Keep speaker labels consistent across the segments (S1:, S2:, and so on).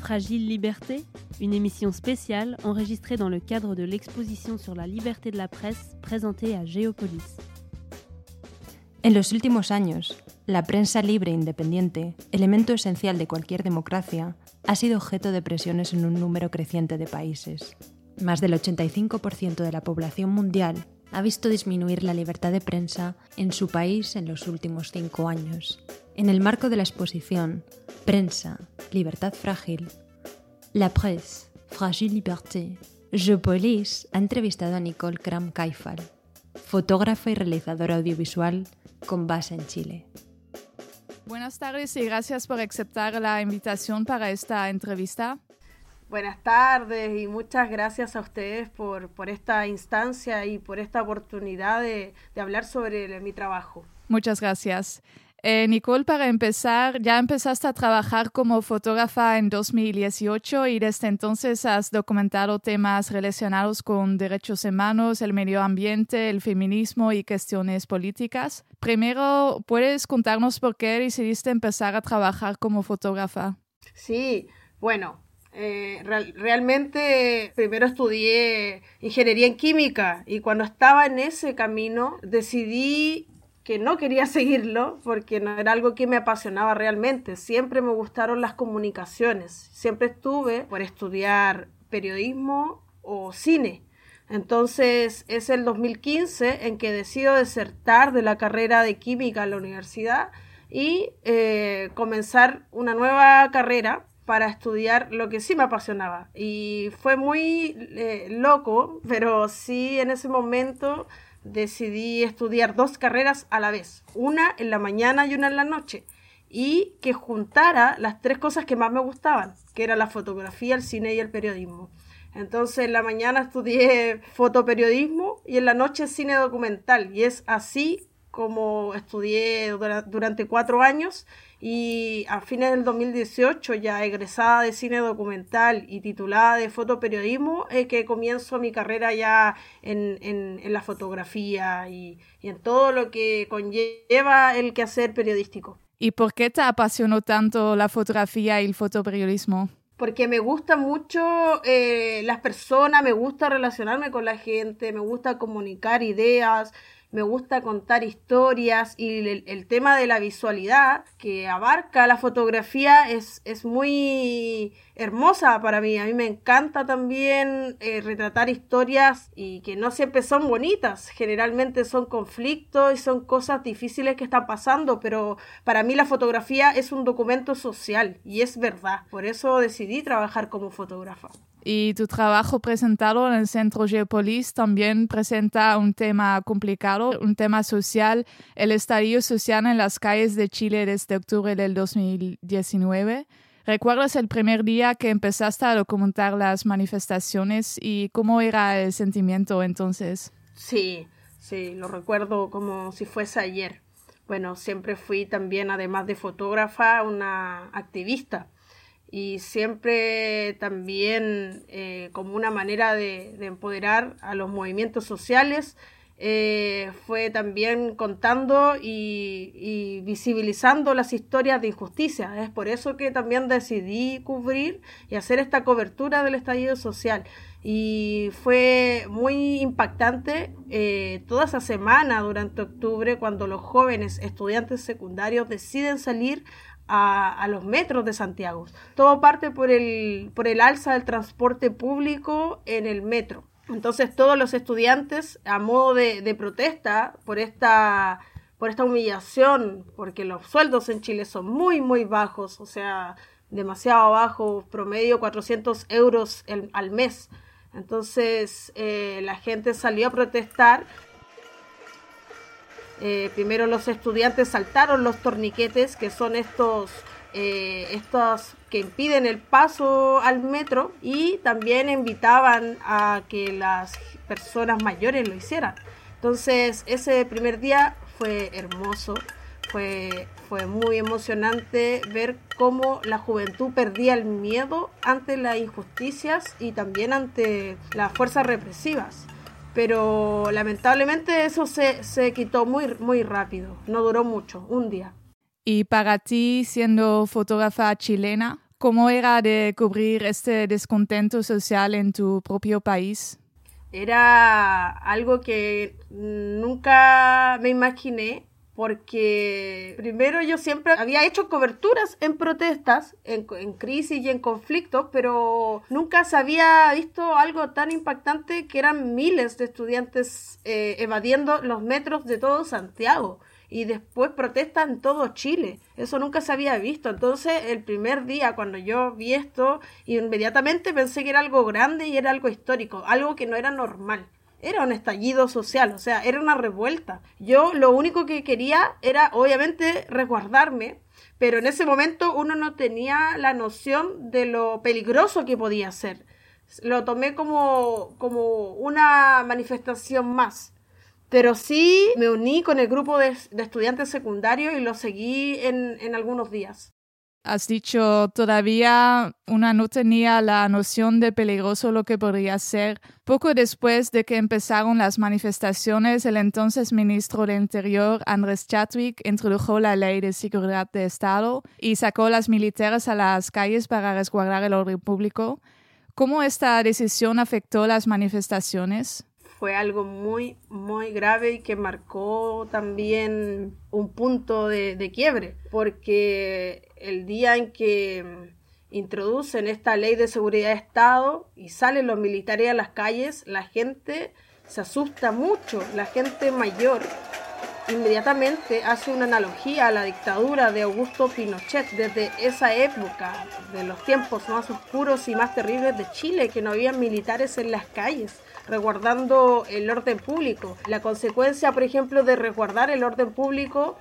S1: Fragile Liberté, une émission spéciale enregistrée dans le cadre de l'exposition sur la liberté de la presse présentée à Géopolis.
S2: En los últimos años, la prensa libre e independiente, elemento esencial de cualquier democracia, ha sido objeto de presiones en un número creciente de países. Más del 85% de la población mundial ha visto disminuir la libertad de prensa en su país en los últimos cinco años. En el marco de la exposición Prensa, Libertad Frágil, La Presse, Fragile Liberté, Geopolis ha entrevistado a Nicole Kram Kaifal, fotógrafa y realizadora audiovisual con base en Chile.
S3: Buenas tardes y gracias por aceptar la invitación para esta entrevista.
S4: Buenas tardes y muchas gracias a ustedes por, por esta instancia y por esta oportunidad de, de hablar sobre mi trabajo.
S3: Muchas gracias. Eh, Nicole, para empezar, ya empezaste a trabajar como fotógrafa en 2018 y desde entonces has documentado temas relacionados con derechos humanos, el medio ambiente, el feminismo y cuestiones políticas. Primero, ¿puedes contarnos por qué decidiste empezar a trabajar como fotógrafa?
S4: Sí, bueno, eh, realmente primero estudié ingeniería en química y cuando estaba en ese camino decidí que no quería seguirlo porque no era algo que me apasionaba realmente. Siempre me gustaron las comunicaciones. Siempre estuve por estudiar periodismo o cine. Entonces es el 2015 en que decido desertar de la carrera de química en la universidad y eh, comenzar una nueva carrera para estudiar lo que sí me apasionaba. Y fue muy eh, loco, pero sí en ese momento decidí estudiar dos carreras a la vez, una en la mañana y una en la noche, y que juntara las tres cosas que más me gustaban, que era la fotografía, el cine y el periodismo. Entonces en la mañana estudié fotoperiodismo y en la noche cine documental, y es así como estudié durante cuatro años y a fines del 2018, ya egresada de cine documental y titulada de fotoperiodismo, es que comienzo mi carrera ya en, en, la fotografía y, y, en todo lo que conlleva el quehacer periodístico.
S3: ¿Y por qué te apasionó tanto la fotografía y el fotoperiodismo?
S4: Porque me gusta mucho eh, las personas, me gusta relacionarme con la gente, me gusta comunicar ideas, me gusta contar historias y el, tema de la visualidad que abarca la fotografía es, es muy hermosa para mí. A mí me encanta también eh, retratar historias y que no siempre son bonitas, generalmente son conflictos y son cosas difíciles que están pasando, pero para mí la fotografía es un documento social y es verdad. Por eso decidí trabajar como fotógrafa.
S3: Y tu trabajo presentado en el Centro Geopolis también presenta un tema complicado, un tema social, el estadio social en las calles de Chile desde octubre del 2019. ¿Recuerdas el primer día que empezaste a documentar las manifestaciones y cómo era el sentimiento entonces?
S4: Sí, sí, lo recuerdo como si fuese ayer. Bueno, siempre fui también, además de fotógrafa, una activista y siempre también eh, como una manera de, empoderar a los movimientos sociales eh, fue también contando y, visibilizando las historias de injusticia. Es por eso que también decidí cubrir y hacer esta cobertura del estallido social. Y fue muy impactante eh, toda esa semana durante octubre cuando los jóvenes estudiantes secundarios deciden salir a, los metros de Santiago. Todo parte por el, por el alza del transporte público en el metro. Entonces todos los estudiantes, a modo de, protesta por esta, por esta humillación, porque los sueldos en Chile son muy, muy bajos, o sea, demasiado bajos, promedio 400 euros al mes. Entonces eh, la gente salió a protestar eh, primero los estudiantes saltaron los torniquetes, que son estos, eh, estos que impiden el paso al metro, y también invitaban a que las personas mayores lo hicieran. Entonces ese primer día fue hermoso, fue, fue muy emocionante ver cómo la juventud perdía el miedo ante las injusticias y también ante las fuerzas represivas pero lamentablemente eso se, se quitó muy, muy rápido, no duró mucho, un día.
S3: Y para ti, siendo fotógrafa chilena, ¿Cómo era de cubrir este descontento social en tu propio país?
S4: Era algo que nunca me imaginé porque primero yo siempre había hecho coberturas en protestas, en, crisis y en conflictos, pero nunca se había visto algo tan impactante que eran miles de estudiantes eh, evadiendo los metros de todo Santiago y después protestas en todo Chile. Eso nunca se había visto. Entonces, el primer día cuando yo vi esto, inmediatamente pensé que era algo grande y era algo histórico, algo que no era normal era un estallido social, o sea, era una revuelta. Yo lo único que quería era, obviamente, resguardarme, pero en ese momento uno no tenía la noción de lo peligroso que podía ser. Lo tomé como, como una manifestación más. Pero sí me uní con el grupo de, estudiantes secundarios y lo seguí en, en algunos días.
S3: Has dicho, todavía una no tenía la noción de peligroso lo que podría ser. Poco después de que empezaron las manifestaciones, el entonces ministro de Interior, Andrés Chatwick, introdujo la ley de seguridad de Estado y sacó las militares a las calles para resguardar el orden público. ¿Cómo esta decisión afectó las manifestaciones?
S4: Fue algo muy, muy grave y que marcó también un punto de, quiebre, porque el día en que introducen esta ley de seguridad de Estado y salen los militares a las calles, la gente se asusta mucho, la gente mayor inmediatamente hace una analogía a la dictadura de Augusto Pinochet desde esa época, de los tiempos más oscuros y más terribles de Chile, que no había militares en las calles resguardando el orden público. La consecuencia, por ejemplo, de resguardar el orden público,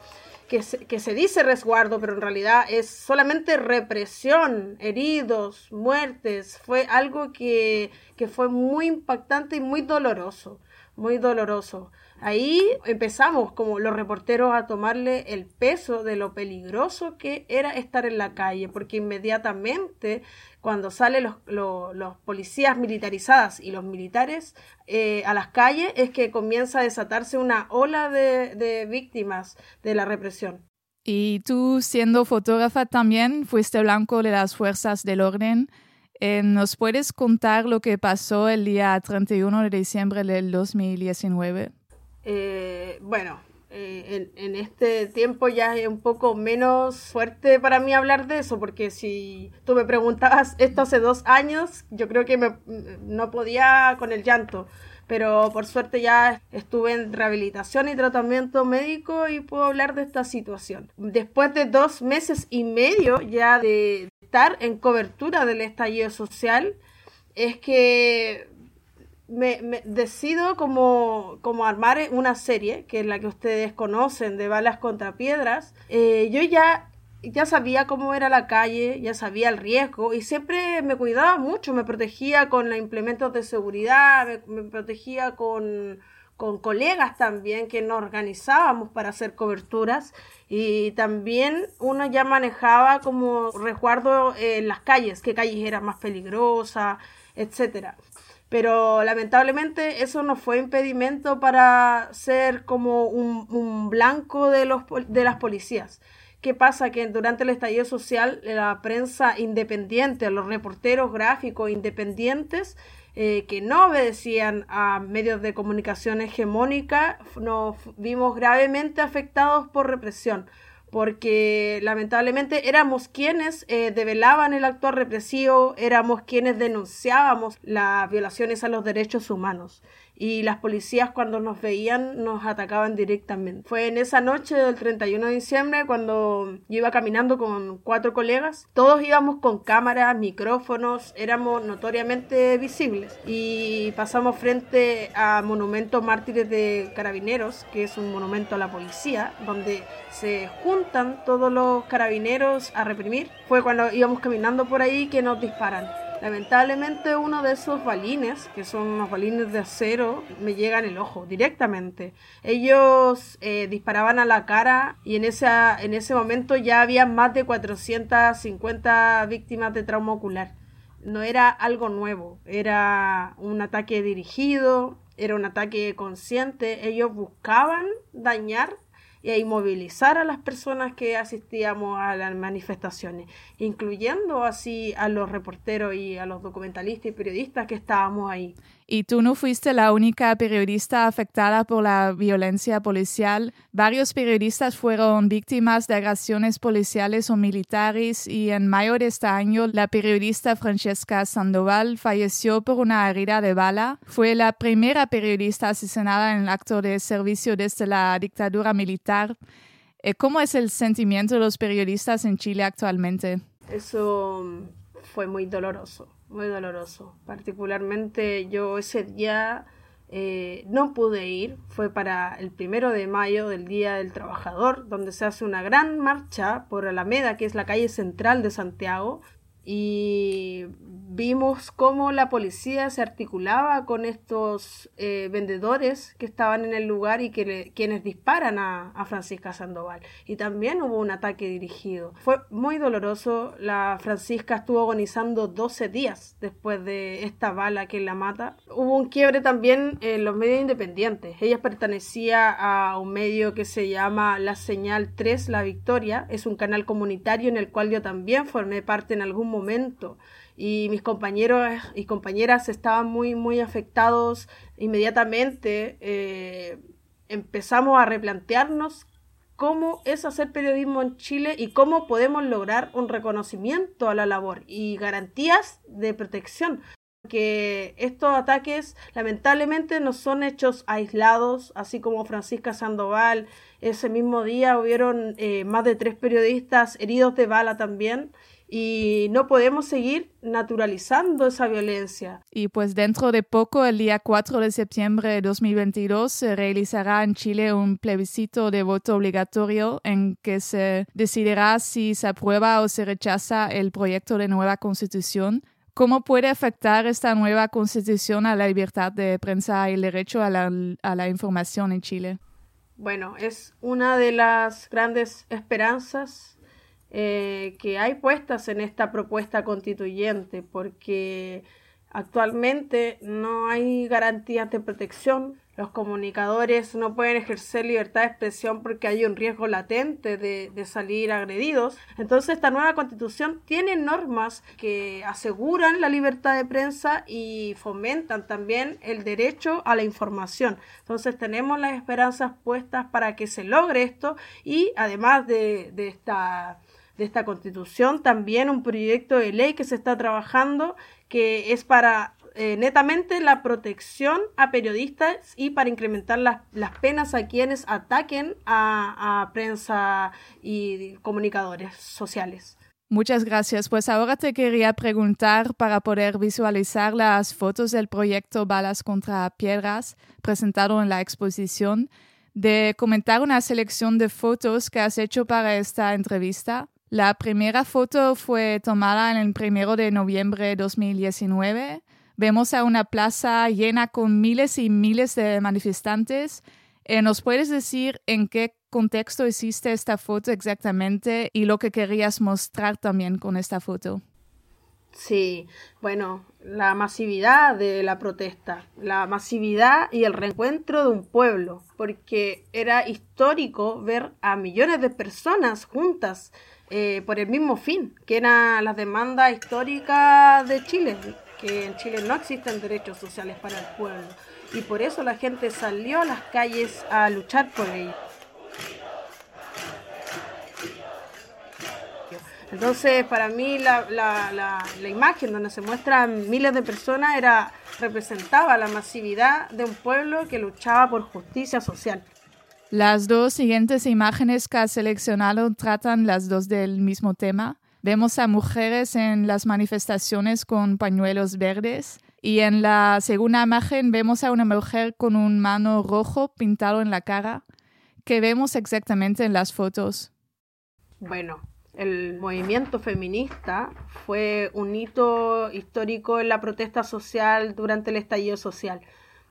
S4: que se, que se dice resguardo, pero en realidad es solamente represión, heridos, muertes, fue algo que, que fue muy impactante y muy doloroso, muy doloroso. Ahí empezamos como los reporteros a tomarle el peso de lo peligroso que era estar en la calle, porque inmediatamente cuando salen los, policías militarizadas y los militares eh, a las calles es que comienza a desatarse una ola de, víctimas de la represión.
S3: Y tú, siendo fotógrafa también, fuiste blanco de las fuerzas del orden. Eh, ¿Nos puedes contar lo que pasó el día 31 de diciembre del 2019?
S4: Eh, bueno, eh, en, este tiempo ya es un poco menos fuerte para mí hablar de eso, porque si tú me preguntabas esto hace dos años, yo creo que no podía con el llanto. Pero por suerte ya estuve en rehabilitación y tratamiento médico y puedo hablar de esta situación. Después de dos meses y medio ya de estar en cobertura del estallido social, es que me, decido como, como, armar una serie, que es la que ustedes conocen, de balas contra piedras. Eh, yo ya, ya sabía cómo era la calle, ya sabía el riesgo y siempre me cuidaba mucho, me protegía con los implementos de seguridad, me, protegía con, con colegas también que nos organizábamos para hacer coberturas y también uno ya manejaba como resguardo en las calles, qué calles eran más peligrosas, etcétera pero lamentablemente eso no fue impedimento para ser como un, blanco de, los, de las policías. ¿Qué pasa? Que durante el estallido social la prensa independiente, los reporteros gráficos independientes, eh, que no obedecían a medios de comunicación hegemónica, nos vimos gravemente afectados por represión porque lamentablemente éramos quienes eh, develaban el actuar represivo, éramos quienes denunciábamos las violaciones a los derechos humanos y las policías cuando nos veían nos atacaban directamente. Fue en esa noche del 31 de diciembre cuando yo iba caminando con cuatro colegas, todos íbamos con cámaras, micrófonos, éramos notoriamente visibles y pasamos frente a Monumento Mártires de Carabineros, que es un monumento a la policía, donde se juntan todos los carabineros a reprimir. Fue cuando íbamos caminando por ahí que nos disparan. Lamentablemente uno de esos balines, que son unos balines de acero, me llega en el ojo directamente. Ellos eh, disparaban a la cara y en, en ese momento ya había más de 450 víctimas de trauma ocular. No era algo nuevo, era un ataque dirigido, era un ataque consciente. Ellos buscaban dañar y a inmovilizar a las personas que asistíamos a las manifestaciones, incluyendo así a los reporteros y a los documentalistas y periodistas que estábamos ahí.
S3: Y tú no fuiste la única periodista afectada por la violencia policial. Varios periodistas fueron víctimas de agresiones policiales o militares y en mayo de este año la periodista Francesca Sandoval falleció por una herida de bala. Fue la primera periodista asesinada en el acto de servicio desde la dictadura militar. Eh, ¿Cómo es el sentimiento de los periodistas en Chile actualmente?
S4: Eso fue muy doloroso muy doloroso. Particularmente yo ese día eh, no pude ir, fue para el primero de mayo del Día del Trabajador, donde se hace una gran marcha por Alameda, que es la calle central de Santiago, y vimos cómo la policía se articulaba con estos eh, vendedores que estaban en el lugar y que quienes disparan a, a, Francisca Sandoval. Y también hubo un ataque dirigido. Fue muy doloroso. La Francisca estuvo agonizando 12 días después de esta bala que la mata. Hubo un quiebre también en los medios independientes. Ella pertenecía a un medio que se llama La Señal 3, La Victoria. Es un canal comunitario en el cual yo también formé parte en algún momento y mis compañeros y compañeras estaban muy, muy afectados inmediatamente. Eh, empezamos a replantearnos cómo es hacer periodismo en Chile y cómo podemos lograr un reconocimiento a la labor y garantías de protección. Que estos ataques lamentablemente no son hechos aislados, así como Francisca Sandoval. Ese mismo día hubieron eh, más de tres periodistas heridos de bala también y no podemos seguir naturalizando esa violencia.
S3: Y pues dentro de poco, el día 4 de septiembre de 2022, se realizará en Chile un plebiscito de voto obligatorio en que se decidirá si se aprueba o se rechaza el proyecto de nueva constitución. ¿Cómo puede afectar esta nueva constitución a la libertad de prensa y el derecho a la, a la información en Chile?
S4: Bueno, es una de las grandes esperanzas eh, que hay puestas en esta propuesta constituyente, porque actualmente no hay garantías de protección. Los comunicadores no pueden ejercer libertad de expresión porque hay un riesgo latente de, salir agredidos. Entonces esta nueva constitución tiene normas que aseguran la libertad de prensa y fomentan también el derecho a la información. Entonces tenemos las esperanzas puestas para que se logre esto y además de, de esta de esta constitución, también un proyecto de ley que se está trabajando que es para eh, netamente la protección a periodistas y para incrementar las, las penas a quienes ataquen a, a prensa y comunicadores sociales.
S3: Muchas gracias. Pues ahora te quería preguntar para poder visualizar las fotos del proyecto Balas contra Piedras presentado en la exposición, de comentar una selección de fotos que has hecho para esta entrevista. La primera foto fue tomada en el primero de noviembre de 2019. Vemos a una plaza llena con miles y miles de manifestantes. Eh, ¿Nos puedes decir en qué contexto hiciste esta foto exactamente y lo que querías mostrar también con esta foto?
S4: Sí, bueno, la masividad de la protesta, la masividad y el reencuentro de un pueblo, porque era histórico ver a millones de personas juntas eh, por el mismo fin, que era las demandas históricas de Chile, que en Chile no existen derechos sociales para el pueblo. Y por eso la gente salió a las calles a luchar por ello. Entonces, para mí la, la, la, la, imagen donde se muestran miles de personas era representaba la masividad de un pueblo que luchaba por justicia social.
S3: Las dos siguientes imágenes que has seleccionado tratan las dos del mismo tema. Vemos a mujeres en las manifestaciones con pañuelos verdes y en la segunda imagen vemos a una mujer con un mano rojo pintado en la cara. ¿Qué vemos exactamente en las fotos?
S4: Bueno, el movimiento feminista fue un hito histórico en la protesta social durante el estallido social.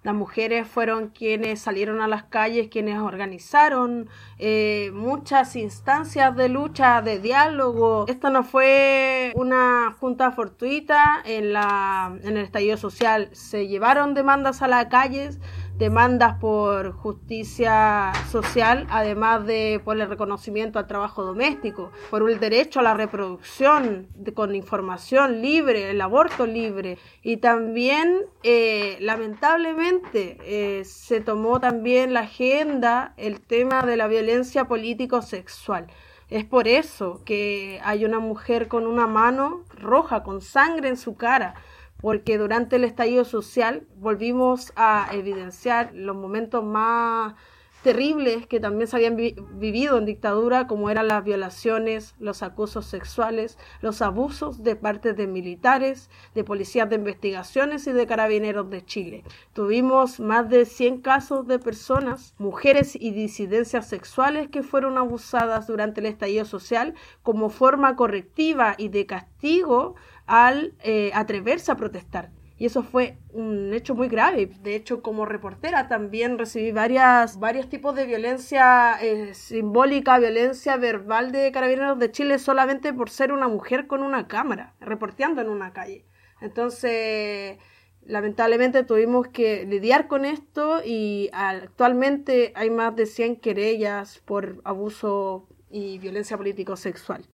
S4: Las mujeres fueron quienes salieron a las calles, quienes organizaron eh, muchas instancias de lucha, de diálogo. Esto no fue una junta fortuita en, la, en el estallido social. Se llevaron demandas a las calles demandas por justicia social, además de por el reconocimiento al trabajo doméstico, por el derecho a la reproducción con información libre, el aborto libre y también eh, lamentablemente eh, se tomó también la agenda el tema de la violencia político-sexual. Es por eso que hay una mujer con una mano roja, con sangre en su cara, porque durante el estallido social volvimos a evidenciar los momentos más terribles que también se habían vivido en dictadura, como eran las violaciones, los acosos sexuales, los abusos de parte de militares, de policías de investigaciones y de carabineros de Chile. Tuvimos más de 100 casos de personas, mujeres y disidencias sexuales que fueron abusadas durante el estallido social como forma correctiva y de castigo al eh, atreverse a protestar. Y eso fue un hecho muy grave. De hecho, como reportera también recibí varias, varios tipos de violencia eh, simbólica, violencia verbal de carabineros de Chile solamente por ser una mujer con una cámara, reporteando en una calle. Entonces, lamentablemente tuvimos que lidiar con esto y actualmente hay más de 100 querellas por abuso y violencia político-sexual.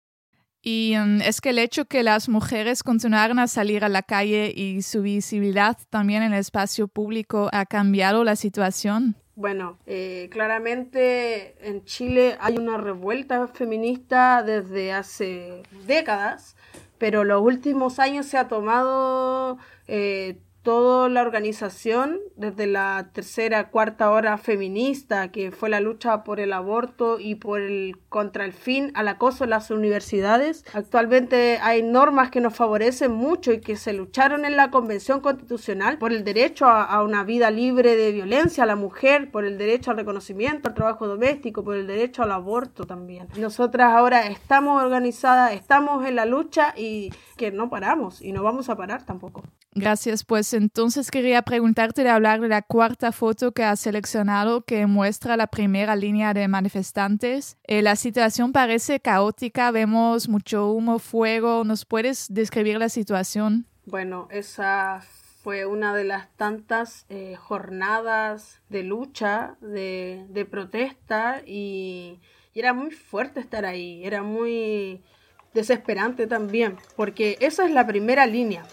S3: Y mm, es que el hecho que las mujeres continuaran a salir a la calle y su visibilidad también en el espacio público ha cambiado la situación.
S4: Bueno, eh, claramente en Chile hay una revuelta feminista desde hace décadas, pero los últimos años se ha tomado eh, toda la organización, desde la tercera, cuarta hora feminista, que fue la lucha por el aborto y por el contra el fin al acoso en las universidades. Actualmente hay normas que nos favorecen mucho y que se lucharon en la Convención Constitucional por el derecho a, a una vida libre de violencia a la mujer, por el derecho al reconocimiento al trabajo doméstico, por el derecho al aborto también. Nosotras ahora estamos organizadas, estamos en la lucha y que no paramos y no vamos a parar tampoco.
S3: Gracias. Pues entonces quería preguntarte de hablar de la cuarta foto que has seleccionado que muestra la primera línea de manifestantes. Eh, la situación parece caótica, vemos mucho humo, fuego. ¿Nos puedes describir la situación?
S4: Bueno, esa fue una de las tantas eh, jornadas de lucha, de, protesta y, y era muy fuerte estar ahí, era muy desesperante también, porque esa es la primera línea.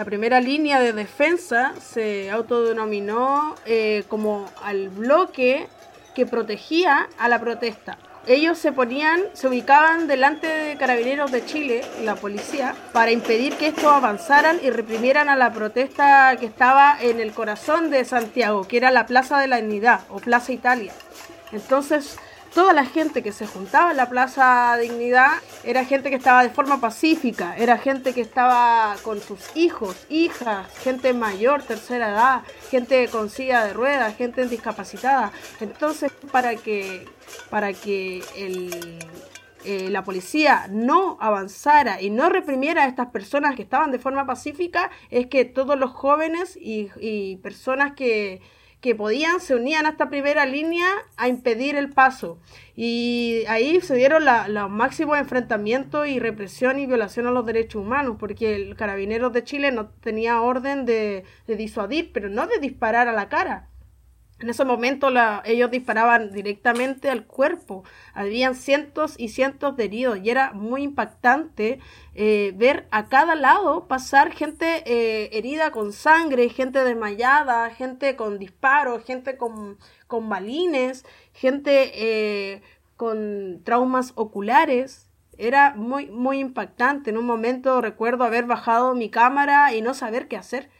S4: La primera línea de defensa se autodenominó eh, como al bloque que protegía a la protesta. Ellos se ponían, se ubicaban delante de carabineros de Chile, la policía, para impedir que estos avanzaran y reprimieran a la protesta que estaba en el corazón de Santiago, que era la Plaza de la Unidad o Plaza Italia. Entonces, toda la gente que se juntaba en la Plaza Dignidad era gente que estaba de forma pacífica, era gente que estaba con sus hijos, hijas, gente mayor, tercera edad, gente con silla de ruedas, gente discapacitada. Entonces, para que, para que eh, la policía no avanzara y no reprimiera a estas personas que estaban de forma pacífica, es que todos los jóvenes y personas que que podían se unían a esta primera línea a impedir el paso. Y ahí se dieron los máximos enfrentamientos y represión y violación a los derechos humanos, porque el Carabineros de Chile no tenía orden de, de disuadir, pero no de disparar a la cara. En ese momento ellos disparaban directamente al cuerpo. Habían cientos y cientos de heridos y era muy impactante eh, ver a cada lado pasar gente eh, herida con sangre, gente desmayada, gente con disparos, gente con, con balines, gente eh, con traumas oculares. Era muy, muy impactante. En un momento recuerdo haber bajado mi cámara y no saber qué hacer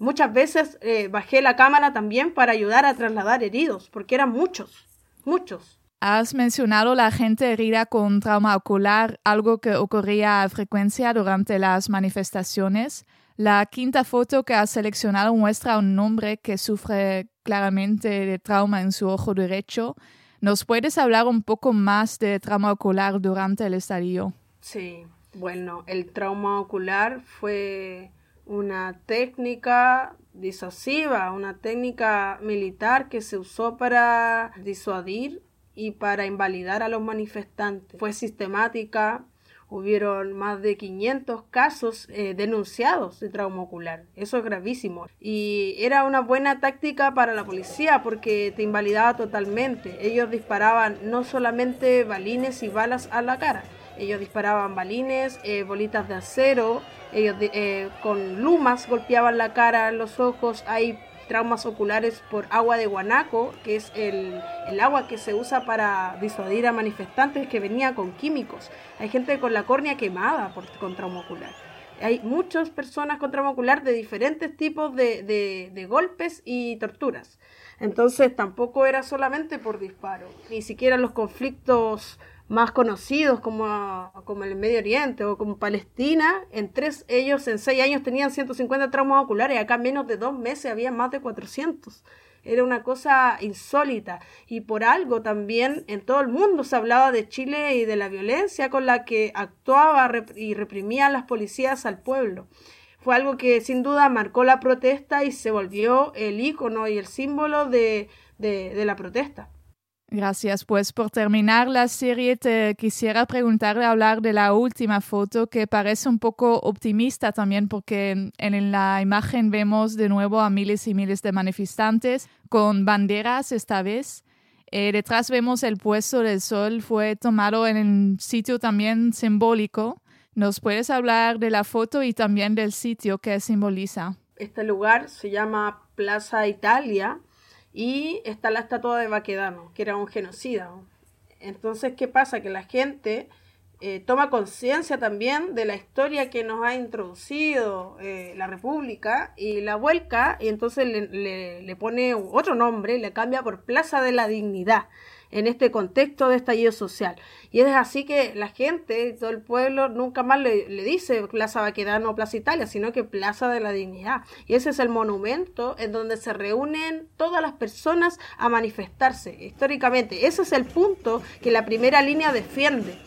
S4: Muchas veces eh, bajé la cámara también para ayudar a trasladar heridos, porque eran muchos, muchos.
S3: Has mencionado la gente herida con trauma ocular, algo que ocurría a frecuencia durante las manifestaciones. La quinta foto que has seleccionado muestra a un hombre que sufre claramente de trauma en su ojo derecho. ¿Nos puedes hablar un poco más de trauma ocular durante el estadio?
S4: Sí, bueno, el trauma ocular fue una técnica disuasiva, una técnica militar que se usó para disuadir y para invalidar a los manifestantes. Fue sistemática, hubieron más de 500 casos eh, denunciados de trauma ocular. Eso es gravísimo. Y era una buena táctica para la policía porque te invalidaba totalmente. Ellos disparaban no solamente balines y balas a la cara, ellos disparaban balines, eh, bolitas de acero, ellos eh, con lumas golpeaban la cara, los ojos. Hay traumas oculares por agua de guanaco, que es el, agua que se usa para disuadir a manifestantes que venía con químicos. Hay gente con la córnea quemada por, con trauma ocular. Hay muchas personas con trauma ocular de diferentes tipos de, de golpes y torturas. Entonces tampoco era solamente por disparo, ni siquiera los conflictos más conocidos como, como el Medio Oriente o como Palestina, en tres ellos en seis años tenían 150 traumas oculares, acá en menos de dos meses había más de 400. Era una cosa insólita y por algo también en todo el mundo se hablaba de Chile y de la violencia con la que actuaba y reprimía las policías al pueblo. Fue algo que sin duda marcó la protesta y se volvió el icono y el símbolo de, de la protesta.
S3: Gracias. Pues por terminar la serie te quisiera preguntarle hablar de la última foto que parece un poco optimista también porque en, la imagen vemos de nuevo a miles y miles de manifestantes con banderas esta vez. Eh, detrás vemos el puesto del sol, fue tomado en un sitio también simbólico. ¿Nos puedes hablar de la foto y también del sitio que simboliza?
S4: Este lugar se llama Plaza Italia y está la estatua de Baquedano, que era un genocida. Entonces, ¿qué pasa? Que la gente eh, toma conciencia también de la historia que nos ha introducido eh, la República y la vuelca y entonces le, le, pone otro nombre, le cambia por Plaza de la Dignidad en este contexto de estallido social. Y es así que la gente, todo el pueblo, nunca más le, dice Plaza Baquedano o Plaza Italia, sino que Plaza de la Dignidad. Y ese es el monumento en donde se reúnen todas las personas a manifestarse históricamente. Ese es el punto que la primera línea defiende.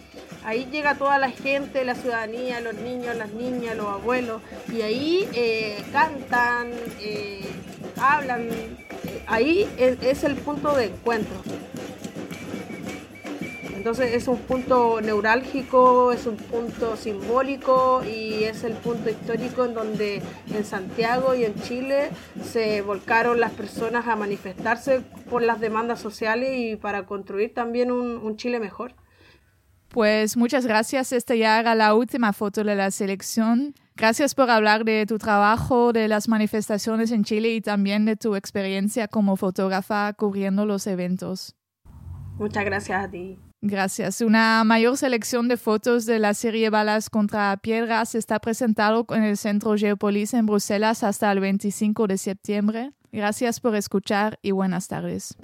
S4: Ahí llega toda la gente, la ciudadanía, los niños, las niñas, los abuelos, y ahí eh, cantan, eh, hablan. ahí es el punto de encuentro. Entonces es un punto neurálgico, es un punto simbólico y es el punto histórico en donde en Santiago y en Chile se volcaron las personas a manifestarse por las demandas sociales y para construir también un, Chile mejor.
S3: Pues muchas gracias. Esta ya era la última foto de la selección. Gracias por hablar de tu trabajo, de las manifestaciones en Chile y también de tu experiencia como fotógrafa cubriendo los eventos.
S4: Muchas gracias a ti.
S3: Gracias. Una mayor selección de fotos de la serie Balas contra Piedras está presentado en el Centro Geopolis en Bruselas hasta el 25 de septiembre. Gracias por escuchar y buenas tardes.